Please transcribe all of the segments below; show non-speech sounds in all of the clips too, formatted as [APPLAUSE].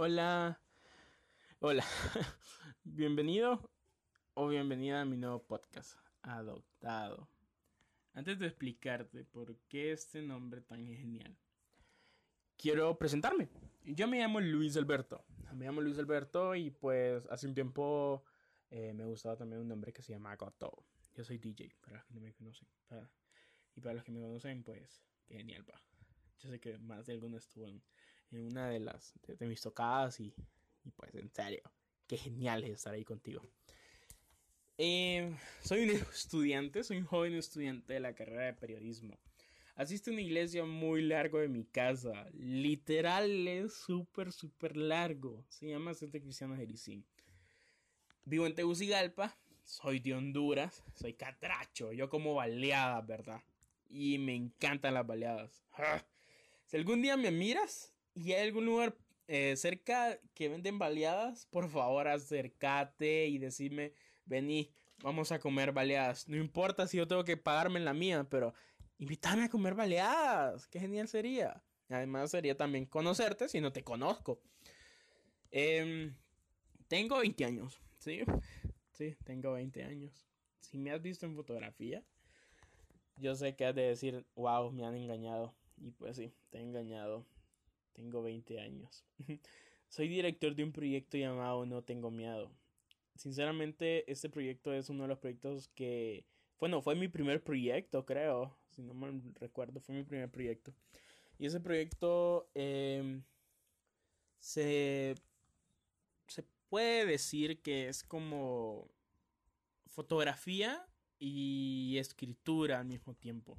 Hola. Hola. [LAUGHS] Bienvenido o bienvenida a mi nuevo podcast, Adoptado. Antes de explicarte por qué este nombre tan genial, quiero presentarme. Yo me llamo Luis Alberto. Me llamo Luis Alberto y pues hace un tiempo eh, me gustaba también un nombre que se llama Goto. Yo soy DJ, para los que no me conocen. y para los que me conocen, pues, genial, pa. Yo sé que más de alguno estuvo en, una de las de, mis tocadas y, pues en serio, qué genial es estar ahí contigo. Eh, soy un [LAUGHS] estudiante, soy un joven estudiante de la carrera de periodismo. Asisto a una iglesia muy largo de mi casa. Literal es súper, súper largo. Se llama Centro Cristiano Jericín. Vivo en Tegucigalpa. Soy de Honduras. Soy catracho. Yo como baleadas, ¿verdad? Y me encantan las baleadas. Si algún día me miras y hay algún lugar eh, cerca que venden baleadas, por favor acércate y decime, vení, vamos a comer baleadas. No importa si yo tengo que pagarme en la mía, pero invítame a comer baleadas. Qué genial sería. Además sería también conocerte si no te conozco. Em, tengo 20 años, ¿sí? Sí, tengo 20 años. Si me has visto en fotografía, yo sé que has de decir, wow, me han engañado. Y pues sí, te he engañado. Tengo 20 años. [LAUGHS] Soy director de un proyecto llamado No Tengo Miedo. Sinceramente, este proyecto es uno de los proyectos que... Bueno, fue mi primer proyecto, creo. Si no me recuerdo, fue mi primer proyecto. Y ese proyecto em, se, se puede decir que es como fotografía y escritura al mismo tiempo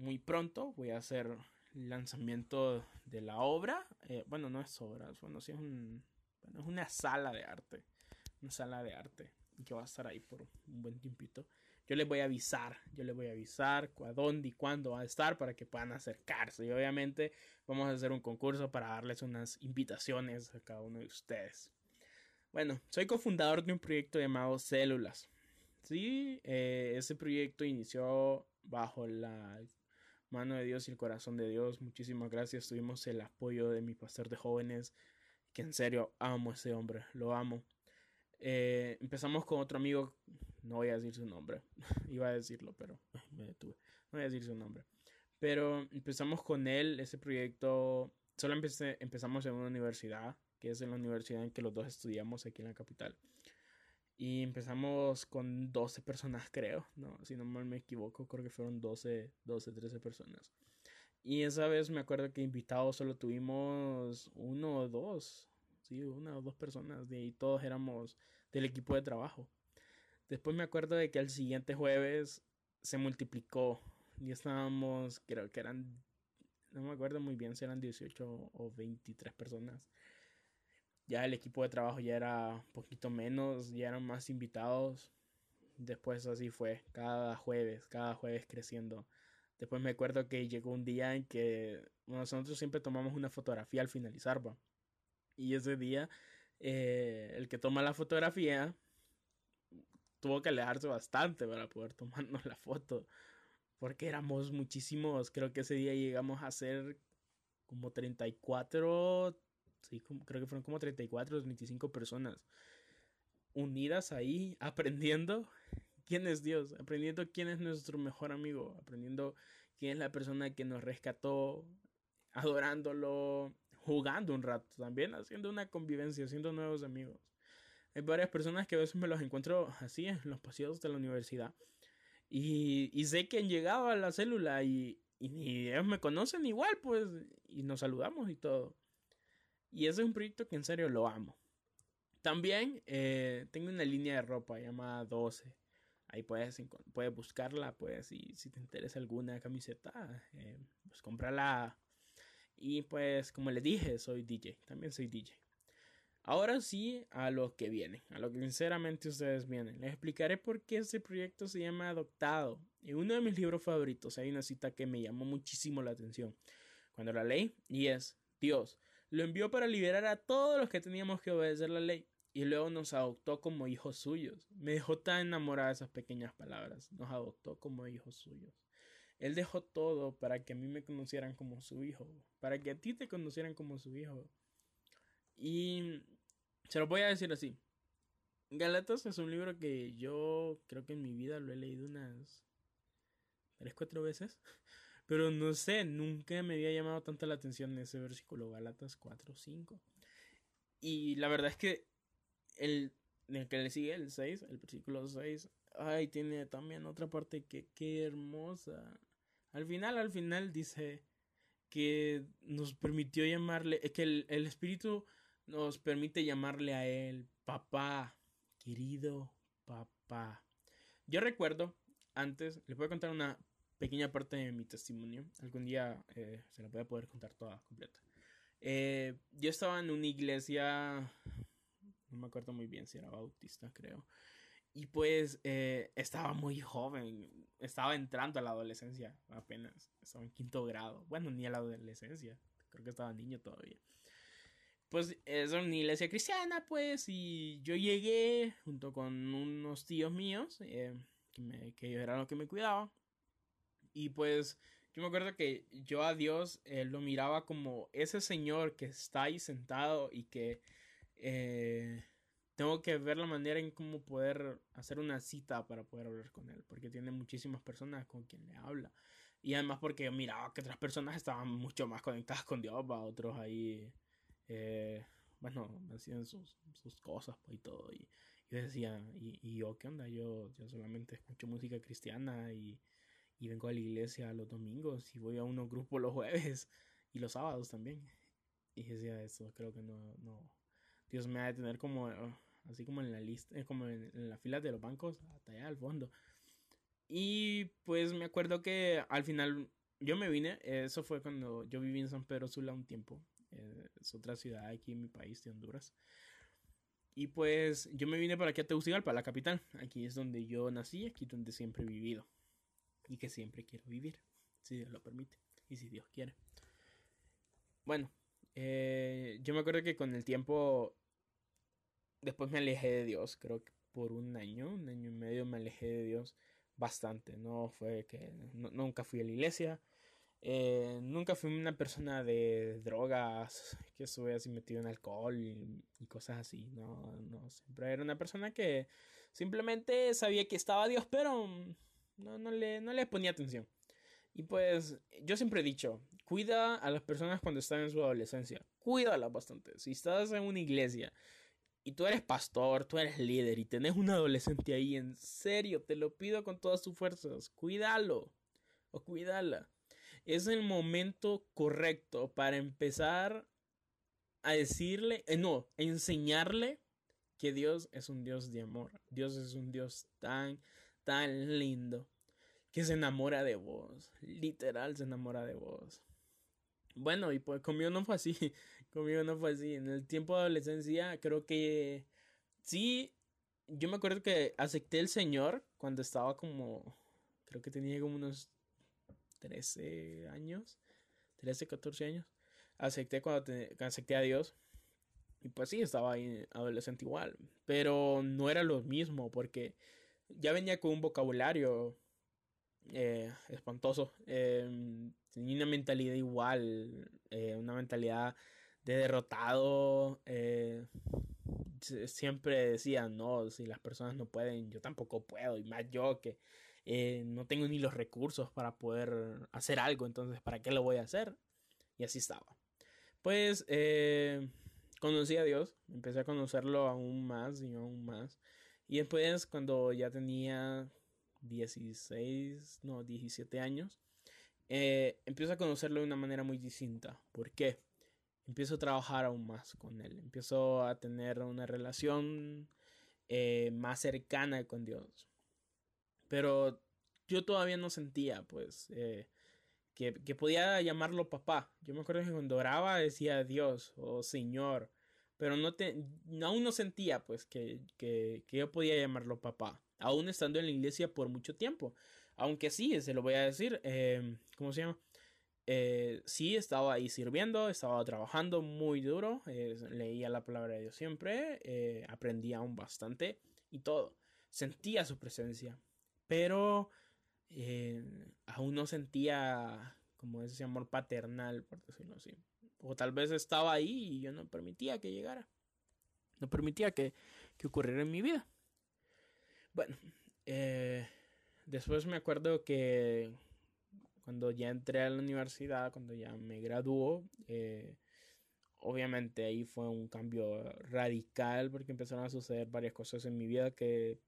muy pronto voy a hacer lanzamiento de la obra. Eh, bueno, no es obra, bueno, sí es un. Bueno, es una sala de arte. Una sala de arte. Que va a estar ahí por un buen tiempito. Yo les voy a avisar. Yo les voy a avisar a dónde y cuándo va a estar para que puedan acercarse. Y obviamente vamos a hacer un concurso para darles unas invitaciones a cada uno de ustedes. Bueno, soy cofundador de un proyecto llamado Células. Sí, eh, ese proyecto inició bajo la mano de Dios y el corazón de Dios. Muchísimas gracias. Tuvimos el apoyo de mi pastor de jóvenes, que en serio amo a ese hombre, lo amo. Eh, empezamos con otro amigo, no voy a decir su nombre, [LAUGHS] iba a decirlo, pero me detuve, no voy a decir su nombre. Pero empezamos con él, ese proyecto, solo empecé, empezamos en una universidad, que es en la universidad en que los dos estudiamos aquí en la capital. Y empezamos con 12 personas, creo. No, si no mal me equivoco, creo que fueron 12, 12, 13 personas. Y esa vez me acuerdo que invitados solo tuvimos uno o dos. Sí, una o dos personas. Y todos éramos del equipo de trabajo. Después me acuerdo de que al siguiente jueves se multiplicó. Y estábamos, creo que eran, no me acuerdo muy bien si eran 18 o 23 personas ya el equipo de trabajo ya era un poquito menos, ya eran más invitados. Después así fue, cada jueves, cada jueves creciendo. Después me acuerdo que llegó un día en que nosotros siempre tomamos una fotografía al finalizar, ¿va? Y ese día, eh, el que toma la fotografía tuvo que alejarse bastante para poder tomarnos la foto. Porque éramos muchísimos, creo que ese día llegamos a ser como 34, sí, creo que fueron como 34 o 25 personas unidas ahí, [LAUGHS] aprendiendo quién es Dios, aprendiendo quién es nuestro mejor amigo, aprendiendo quién es la persona que nos rescató, adorándolo, jugando un rato también, haciendo una convivencia, haciendo nuevos amigos. Hay varias personas que a veces me los encuentro así en los pasillos de la universidad y, y sé que han llegado a la célula y, y ellos me conocen igual, pues, y nos saludamos y todo. Y ese es un proyecto que en serio lo amo. También eh, tengo una línea de ropa llamada 12. Ahí puedes, puedes buscarla, pues, y si te interesa alguna camiseta, eh, pues cómprala. Y pues, como les dije, soy DJ. También soy DJ. Ahora sí, a lo que viene, a lo que sinceramente ustedes vienen. Les explicaré por qué este proyecto se llama Adoptado. En uno de mis libros favoritos hay una cita que me llamó muchísimo la atención cuando la leí y es, Dios, lo envió para liberar a todos los que teníamos que obedecer la ley y luego nos adoptó como hijos suyos. Me dejó tan enamorada de esas pequeñas palabras. Nos adoptó como hijos suyos. Él dejó todo para que a mí me conocieran como su hijo, para que a ti te conocieran como su hijo. Y se lo voy a decir así. Galatas es un libro que yo creo que en mi vida lo he leído unas tres, cuatro veces. Pero no sé, nunca me había llamado tanto la atención ese versículo, Galatas 4, 5. Y la verdad es que el, el que le sigue, el 6, el versículo 6, ay, tiene también otra parte que qué hermosa. Al final, al final dice que nos permitió llamarle, que el, el Espíritu nos permite llamarle a él papá, querido papá. Yo recuerdo, antes, les voy a contar una pequeña parte de mi testimonio. Algún día eh, se la voy a poder contar toda completa. Eh, yo estaba en una iglesia, no me acuerdo muy bien si era bautista, creo. Y pues eh, estaba muy joven, estaba entrando a la adolescencia apenas, estaba en quinto grado. Bueno, ni a la adolescencia, creo que estaba niño todavía. Pues es una iglesia cristiana, pues, y yo llegué junto con unos tíos míos, que, me, que eran los que me cuidaban. Y pues yo me acuerdo que yo a Dios eh, lo miraba como ese señor que está ahí sentado y que eh, tengo que ver la manera en cómo poder hacer una cita para poder hablar con él, porque tiene muchísimas personas con quien le habla. Y además porque miraba que otras personas estaban mucho más conectadas con Dios, va, otros ahí, eh, bueno, hacían sus, sus cosas pues, y todo. Y yo decía, ¿y, ¿y, yo qué onda? Yo, yo solamente escucho música cristiana y y vengo a la iglesia los domingos y voy a unos grupos los jueves y los sábados también. Y decía eso, creo que no, no. Dios me ha de tener como, así como en la lista, eh, como en, la fila de los bancos, hasta allá al fondo. Y pues me acuerdo que al final yo me vine, eso fue cuando yo viví en San Pedro Sula un tiempo, eh, es otra ciudad aquí en mi país de Honduras. Y pues yo me vine para aquí a Tegucigalpa, la capital. Aquí es donde yo nací, aquí es donde siempre he vivido y que siempre quiero vivir, si Dios lo permite y si Dios quiere. Bueno, eh, yo me acuerdo que con el tiempo, después me alejé de Dios, creo que por un año, un año y medio me alejé de Dios bastante, no fue que nunca fui a la iglesia, eh, nunca fui una persona de drogas, que estuve así metido en alcohol y, y, cosas así. No, no, siempre era una persona que simplemente sabía que estaba Dios, pero no, no, le, no le ponía atención. Y pues yo siempre he dicho, cuida a las personas cuando están en su adolescencia. Cuídalas bastante. Si estás en una iglesia y tú eres pastor, tú eres líder y tenés un adolescente ahí, en serio, te lo pido con todas tus fuerzas, cuídalo o cuídala. Es el momento correcto para empezar a decirle, eh, no, enseñarle que Dios es un Dios de amor. Dios es un Dios tan tan lindo que se enamora de vos. Literal se enamora de vos. Bueno, y pues conmigo no fue así. [LAUGHS] conmigo no fue así. En el tiempo de adolescencia creo que sí. Yo me acuerdo que acepté el Señor cuando estaba como... Creo que tenía como unos 13 años. 13, 14 años. Acepté cuando acepté a Dios. Y pues sí, estaba ahí adolescente igual. Pero no era lo mismo porque ya venía con un vocabulario eh, espantoso. Em, tenía una mentalidad igual, eh, una mentalidad de derrotado. Eh, siempre decía, no, si las personas no pueden, yo tampoco puedo. Y más yo que no tengo ni los recursos para poder hacer algo, entonces, ¿para qué lo voy a hacer? Y así estaba. Pues conocí a Dios, empecé a conocerlo aún más y aún más. Y después, cuando ya tenía 16, no, 17 años, eh, empiezo a conocerlo de una manera muy distinta. ¿Por qué? Empiezo a trabajar aún más con él. Empiezo a tener una relación eh, más cercana con Dios. Pero yo todavía no sentía, pues, eh, que, que, podía llamarlo papá. Yo me acuerdo que cuando oraba decía Dios o Señor pero no te, aún no sentía pues que, que, que, yo podía llamarlo papá, aún estando en la iglesia por mucho tiempo, aunque sí, se lo voy a decir, eh, ¿cómo se llama? Eh, sí, estaba ahí sirviendo, estaba trabajando muy duro, eh, leía la palabra de Dios siempre, eh, aprendía aún bastante y todo, sentía su presencia, pero aún no sentía como ese amor paternal, por decirlo así. O tal vez estaba ahí y yo no permitía que llegara. No permitía que, que ocurriera en mi vida. Bueno, eh, después me acuerdo que cuando ya entré a la universidad, cuando ya me graduó, eh, obviamente ahí fue un cambio radical porque empezaron a suceder varias cosas en mi vida que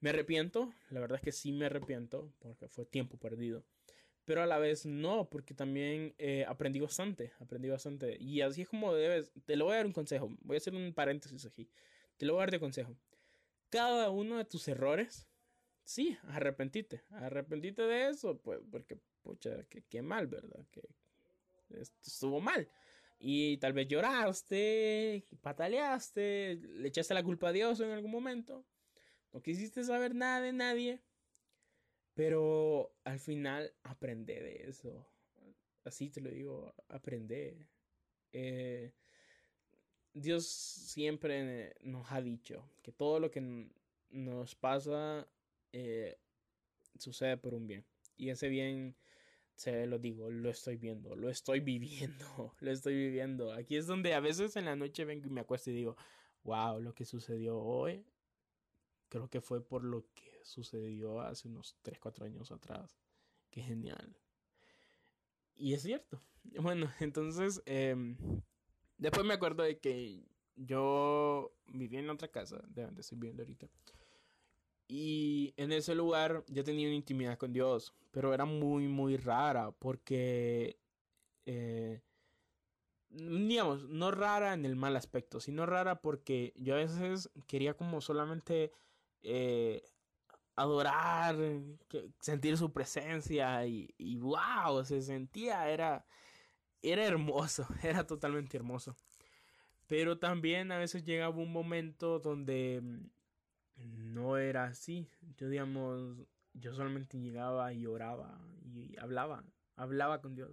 me arrepiento, la verdad es que sí me arrepiento porque fue tiempo perdido. Pero a la vez no, porque también eh, aprendí bastante, aprendí bastante. Y así es como debes, te lo voy a dar un consejo, voy a hacer un paréntesis aquí. Te lo voy a dar de consejo. Cada uno de tus errores, sí, arrepentite, arrepentite de eso, pues, porque, pucha, qué mal, ¿verdad? Que estuvo mal. Y tal vez lloraste, pataleaste, le echaste la culpa a Dios en algún momento. No quisiste saber nada de nadie. Pero al final aprende de eso. Así te lo digo, aprende. Eh, Dios siempre nos ha dicho que todo lo que nos pasa eh, sucede por un bien. Y ese bien se lo digo, lo estoy viendo, lo estoy viviendo, [LAUGHS] lo estoy viviendo. Aquí es donde a veces en la noche vengo y me acuesto y digo, wow, lo que sucedió hoy, creo que fue por lo que sucedió hace unos 3, 4 años atrás. Qué genial. Y es cierto. [LAUGHS] Bueno, entonces, em, después me acuerdo de que yo vivía en otra casa, de donde estoy viviendo ahorita. Y en ese lugar yo tenía una intimidad con Dios, pero era muy, muy rara porque, eh, digamos, no rara en el mal aspecto, sino rara porque yo a veces quería como solamente eh, adorar, sentir su presencia y, y, wow, se sentía, era, era hermoso, [LAUGHS] era totalmente hermoso. Pero también a veces llegaba un momento donde no era así. Yo, digamos, yo solamente llegaba y oraba y hablaba, hablaba con Dios.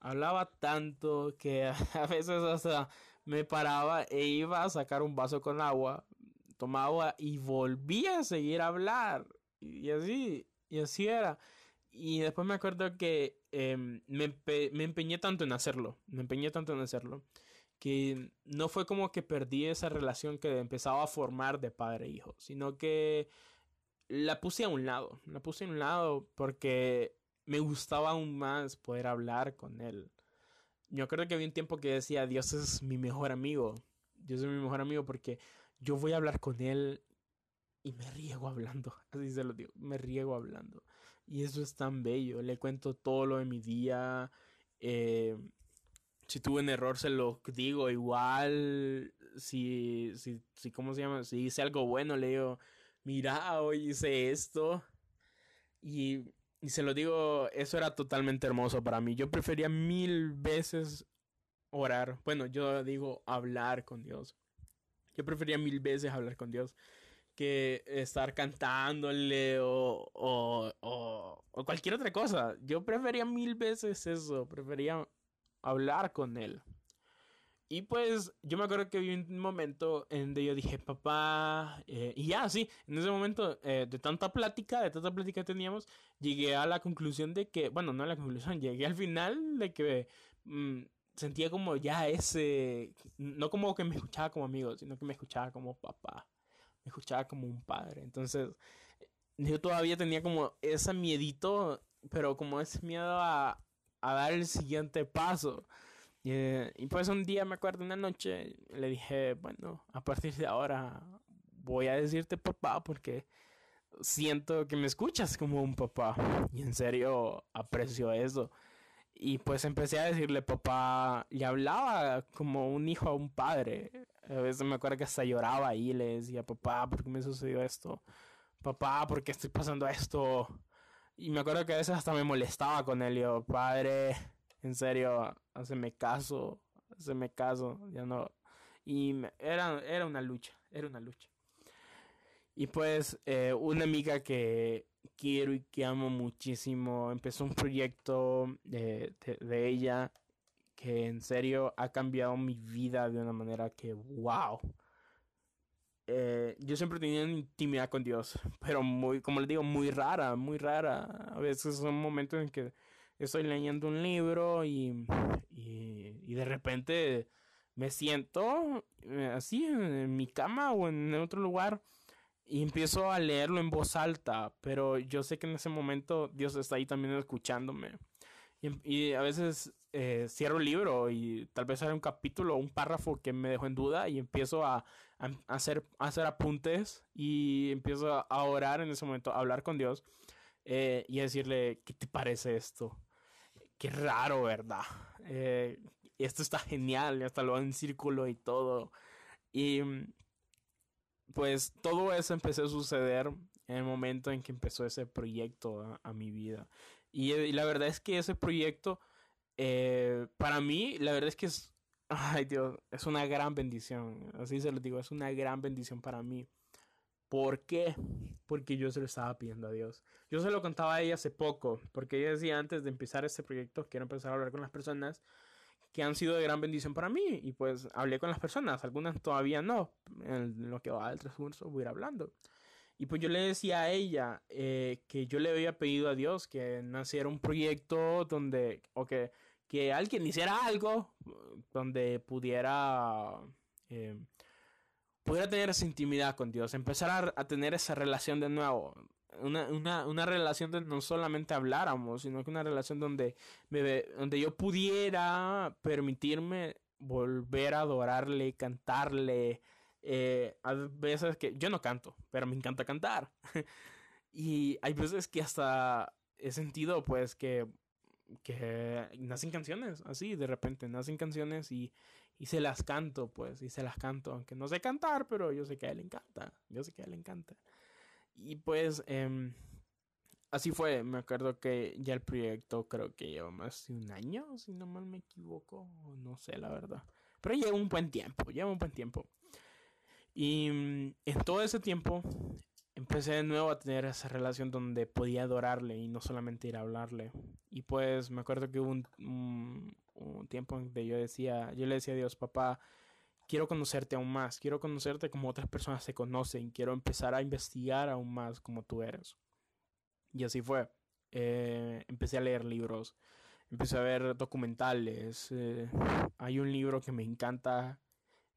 Hablaba tanto que [LAUGHS] a veces hasta me paraba e iba a sacar un vaso con agua, tomaba y volvía a seguir a hablar. Y así, y así era. Y después me acuerdo que em, me, me empeñé tanto en hacerlo, me empeñé tanto en hacerlo que no fue como que perdí esa relación que empezaba a formar de padre e hijo, sino que la puse a un lado, la puse a un lado porque me gustaba aún más poder hablar con él. Yo creo que había un tiempo que decía, Dios es mi mejor amigo, Dios es mi mejor amigo porque yo voy a hablar con él y me riego hablando, [LAUGHS] así se lo digo, me riego hablando. Y eso es tan bello, le cuento todo lo de mi día, eh, si tuve un error se lo digo igual. Si, si, si, ¿cómo se llama? Si hice algo bueno, le digo, mira, hoy hice esto. Y, y se lo digo, eso era totalmente hermoso para mí. Yo prefería mil veces orar. Bueno, yo digo hablar con Dios. Yo prefería mil veces hablar con Dios que estar cantándole o, o, o, o cualquier otra cosa. Yo prefería mil veces eso. Prefería hablar con él. Y pues yo me acuerdo que vi un momento en donde yo dije, papá, eh", y ya, sí, en ese momento eh, de tanta plática, de tanta plática que teníamos, llegué a la conclusión de que, bueno, no a la conclusión, llegué al final de que mm, sentía como ya ese, no como que me escuchaba como amigo, sino que me escuchaba como papá, me escuchaba como un padre. Entonces, yo todavía tenía como ese miedito, pero como ese miedo a, a dar el siguiente paso. y pues un día me acuerdo una noche, le dije, bueno, a partir de ahora voy a decirte papá porque siento que me escuchas como un papá. Y en serio aprecio eso. Y pues empecé a decirle papá, y hablaba como un hijo a un padre. A veces me acuerdo que hasta lloraba y le decía, papá, ¿por qué me sucedió esto? Papá, ¿por qué estoy pasando esto? Y me acuerdo que a veces hasta me molestaba con él. Yo, padre, en serio, hazme caso, hazme caso, ya no. Y era, era una lucha, era una lucha. Y pues eh, una amiga que quiero y que amo muchísimo empezó un proyecto de, de, ella que en serio ha cambiado mi vida de una manera que, wow. Eh, yo siempre tenía intimidad con Dios, pero muy, como le digo, muy rara, muy rara. A veces son momentos en que estoy leyendo un libro y, y, de repente me siento eh, así en mi cama o en otro lugar y empiezo a leerlo en voz alta, pero yo sé que en ese momento Dios está ahí también escuchándome. Y, a veces eh, cierro el libro y tal vez hay un capítulo o un párrafo que me dejó en duda y empiezo a, hacer, hacer apuntes y empiezo a orar en ese momento, a hablar con Dios eh, y a decirle, ¿qué te parece esto? Qué raro, ¿verdad? Eh, esto está genial, hasta lo en círculo y todo. Y pues todo eso empezó a suceder en el momento en que empezó ese proyecto a mi vida. Y, la verdad es que ese proyecto, eh, para mí, la verdad es que es, ay Dios, es una gran bendición. Así se lo digo, es una gran bendición para mí. ¿Por qué? Porque yo se lo estaba pidiendo a Dios. Yo se lo contaba a ella hace poco, porque ella decía antes de empezar este proyecto, quiero empezar a hablar con las personas que han sido de gran bendición para mí. Y pues hablé con las personas, algunas todavía no. En lo que va del transcurso voy a ir hablando. Y pues yo le decía a ella eh, que yo le había pedido a Dios que naciera un proyecto donde, o que, que alguien hiciera algo donde pudiera, eh, pudiera tener esa intimidad con Dios, empezar a, tener esa relación de nuevo. Una, una, una, relación donde no solamente habláramos, sino que una relación donde, donde yo pudiera permitirme volver a adorarle, cantarle, eh, hay veces que yo no canto, pero me encanta cantar. [LAUGHS] y hay veces que hasta he sentido pues que, que nacen canciones, así de repente nacen canciones y, y se las canto pues, y se las canto, aunque no sé cantar, pero yo sé que a él le encanta, yo sé que a él le encanta. Y pues eh, así fue, me acuerdo que ya el proyecto creo que lleva más de un año, si no mal me equivoco, no sé la verdad. Pero lleva un buen tiempo, lleva un buen tiempo. Y mm, en todo ese tiempo empecé de nuevo a tener esa relación donde podía adorarle y no solamente ir a hablarle. Y pues me acuerdo que hubo un, un, tiempo en que yo decía, yo le decía a Dios, papá, quiero conocerte aún más, quiero conocerte como otras personas se conocen, quiero empezar a investigar aún más como tú eres. Y así fue. Eh, empecé a leer libros, empecé a ver documentales. Eh, hay un libro que me encanta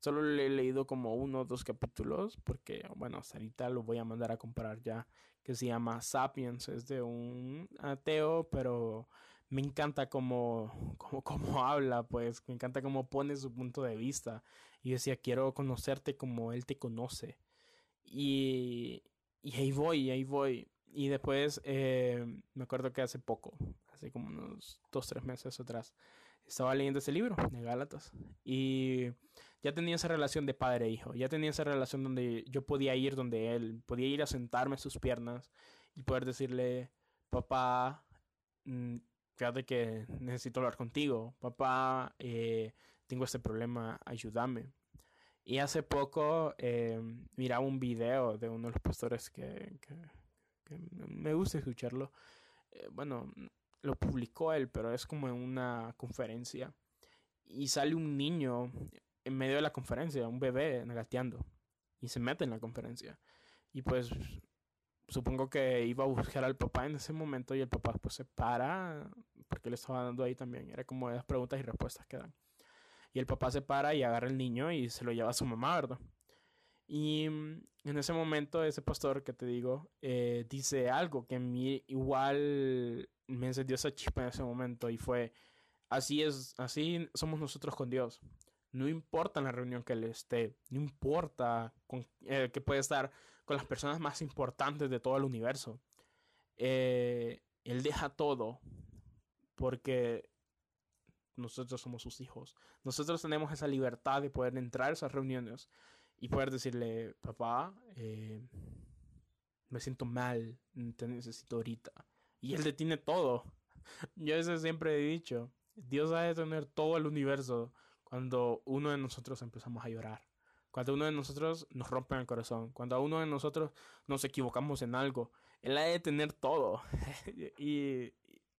Solo le he leído como uno o dos capítulos porque, bueno, hasta ahorita lo voy a mandar a comprar ya, que se llama Sapiens. Es de un ateo, pero me encanta [LAUGHS] cómo, cómo, habla, pues me encanta cómo pone su punto de vista. Y decía, quiero conocerte como él te conoce. Y, y ahí voy, ahí voy. Y después eh, me acuerdo que hace poco, hace como unos dos, tres meses atrás, estaba leyendo ese libro de Gálatas. Y ya tenía esa relación de padre e hijo, ya tenía esa relación donde yo podía ir donde él, podía ir a sentarme en sus piernas y poder decirle, papá, mm, fíjate que necesito hablar contigo, papá, eh, tengo este problema, ayúdame. Y hace poco eh, miraba un video de uno de los pastores que, me gusta escucharlo. Eh, bueno, lo publicó él, pero es como en una conferencia. Y sale un niño en medio de la conferencia, un bebé negateando. Y se mete en la conferencia. Y pues supongo que iba a buscar al papá en ese momento y el papá pues se para porque le estaba dando ahí también. Era como las preguntas y respuestas que dan. Y el papá se para y agarra el niño y se lo lleva a su mamá, ¿verdad? Y mm, en ese momento ese pastor que te digo eh, dice algo que a mí igual me encendió esa chispa en ese momento y fue así es, así somos nosotros con Dios. No importa en la reunión que él esté, no importa con, eh, que puede estar con las personas más importantes de todo el universo. Eh, él deja todo porque nosotros somos sus hijos. Nosotros tenemos esa libertad de poder entrar a esas reuniones y poder decirle, papá, eh, me siento mal, te necesito ahorita. Y él detiene todo. [LAUGHS] Yo eso siempre he dicho. Dios ha de tener todo el universo cuando uno de nosotros empezamos a llorar, cuando uno de nosotros nos rompe el corazón, cuando a uno de nosotros nos equivocamos en algo, Él ha de tener todo. [LAUGHS] y,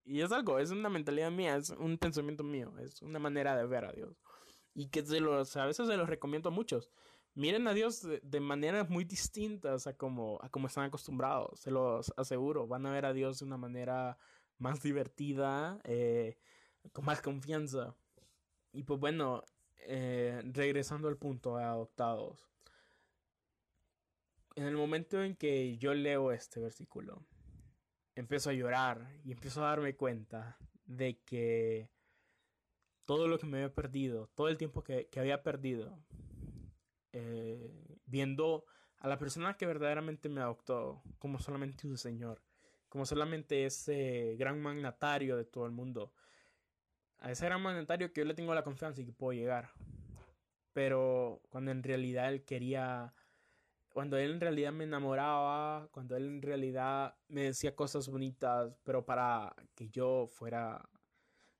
y es algo, es una mentalidad mía, es un pensamiento mío, es una manera de ver a Dios. Y que se los, a veces se los recomiendo a muchos. Miren a Dios de, maneras muy distintas a como, a como están acostumbrados, se los aseguro. Van a ver a Dios de una manera más divertida, eh, con más confianza. Y pues bueno, eh, regresando al punto de adoptados. En el momento en que yo leo este versículo, empiezo a llorar y empiezo a darme cuenta de que todo lo que me había perdido, todo el tiempo que, había perdido, eh, viendo a la persona que verdaderamente me adoptó como solamente un señor, como solamente ese gran magnatario de todo el mundo, a ese gran magnatario que yo le tengo la confianza y que puedo llegar. Pero cuando en realidad él quería, cuando él en realidad me enamoraba, cuando él en realidad me decía cosas bonitas, pero para que yo fuera,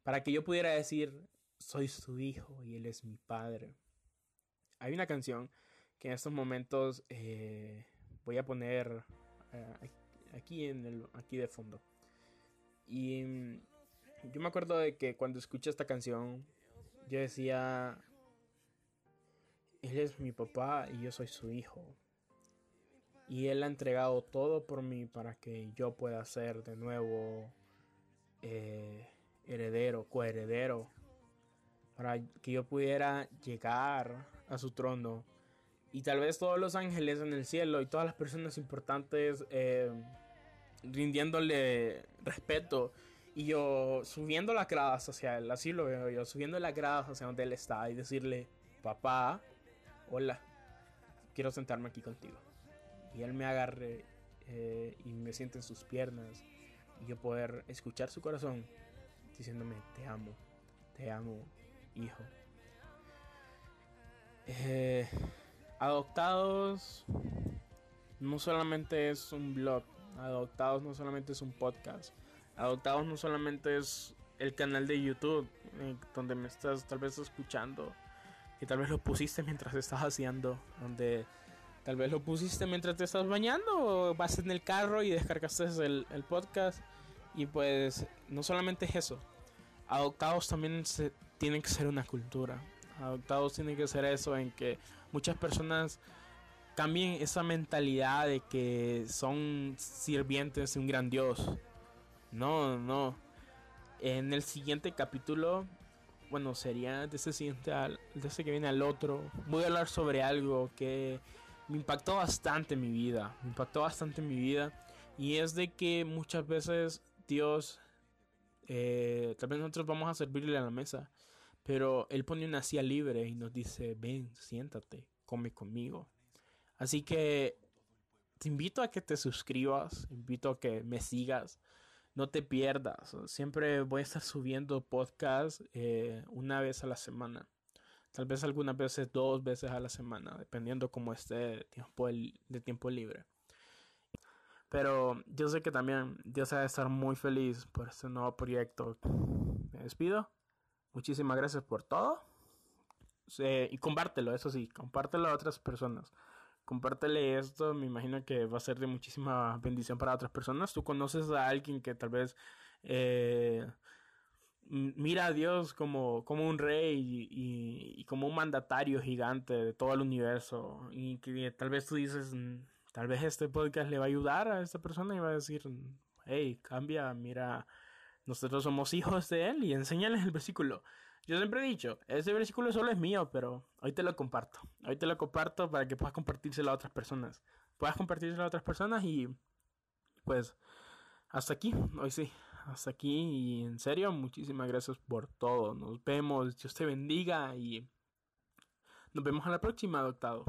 para que yo pudiera decir, soy su hijo y él es mi padre. Hay una canción que en estos momentos eh, voy a poner eh, aquí en el aquí de fondo. Y mm, yo me acuerdo de que cuando escuché esta canción yo decía él es mi papá y yo soy su hijo. Y él ha entregado todo por mí para que yo pueda ser de nuevo eh, heredero, coheredero para que yo pudiera llegar a su trono. Y tal vez todos los ángeles en el cielo y todas las personas importantes eh, rindiéndole respeto. Y yo subiendo las gradas hacia él, así lo veo yo, subiendo las gradas hacia donde él está y decirle, papá, hola, quiero sentarme aquí contigo. Y él me agarre eh, y me siente en sus piernas y yo poder escuchar su corazón diciéndome, te amo, te amo, hijo. Eh, adoptados no solamente es un blog, Adoptados no solamente es un podcast, Adoptados no solamente es el canal de YouTube eh, donde me estás tal vez escuchando, que tal vez lo pusiste mientras estás haciendo, donde tal vez lo pusiste mientras te estás bañando o vas en el carro y descargaste el, podcast y pues no solamente es eso, Adoptados también se tiene que ser una cultura. Adoptados tiene que ser eso en que muchas personas cambien esa mentalidad de que son sirvientes de un gran Dios. No, no. En el siguiente capítulo, bueno, sería de ese siguiente al, de ese que viene al otro, voy a hablar sobre algo que me impactó bastante en mi vida. Me impactó bastante en mi vida. Y es de que muchas veces Dios, eh, tal vez nosotros vamos a servirle a la mesa. Pero Él pone una silla libre y nos dice, ven, siéntate, come conmigo. Así que te invito a que te suscribas, invito a que me sigas, no te pierdas. Siempre voy a estar subiendo podcast eh, una vez a la semana. Tal vez algunas veces dos veces a la semana, dependiendo cómo esté de tiempo, de tiempo libre. Pero yo sé que también Dios va a estar muy feliz por este nuevo proyecto. Me despido. Muchísimas gracias por todo. y compártelo, eso sí, compártelo a otras personas. Compártele esto, me imagino que va a ser de muchísima bendición para otras personas. Tú conoces a alguien que tal vez eh, mira a Dios como, como un rey y, como un mandatario gigante de todo el universo. Y que tal vez tú dices, mm, tal vez este podcast le va a ayudar a esta persona y va a decir, hey, cambia, mira nosotros somos hijos de Él y enséñales el versículo. Yo siempre he dicho, ese versículo solo es mío, pero hoy te lo comparto. Hoy te lo comparto para que puedas compartírselo a otras personas. Puedas compartírselo a otras personas y pues hasta aquí, hoy sí, hasta aquí y en serio, muchísimas gracias por todo. Nos vemos, Dios te bendiga y nos vemos a la próxima, adoptado.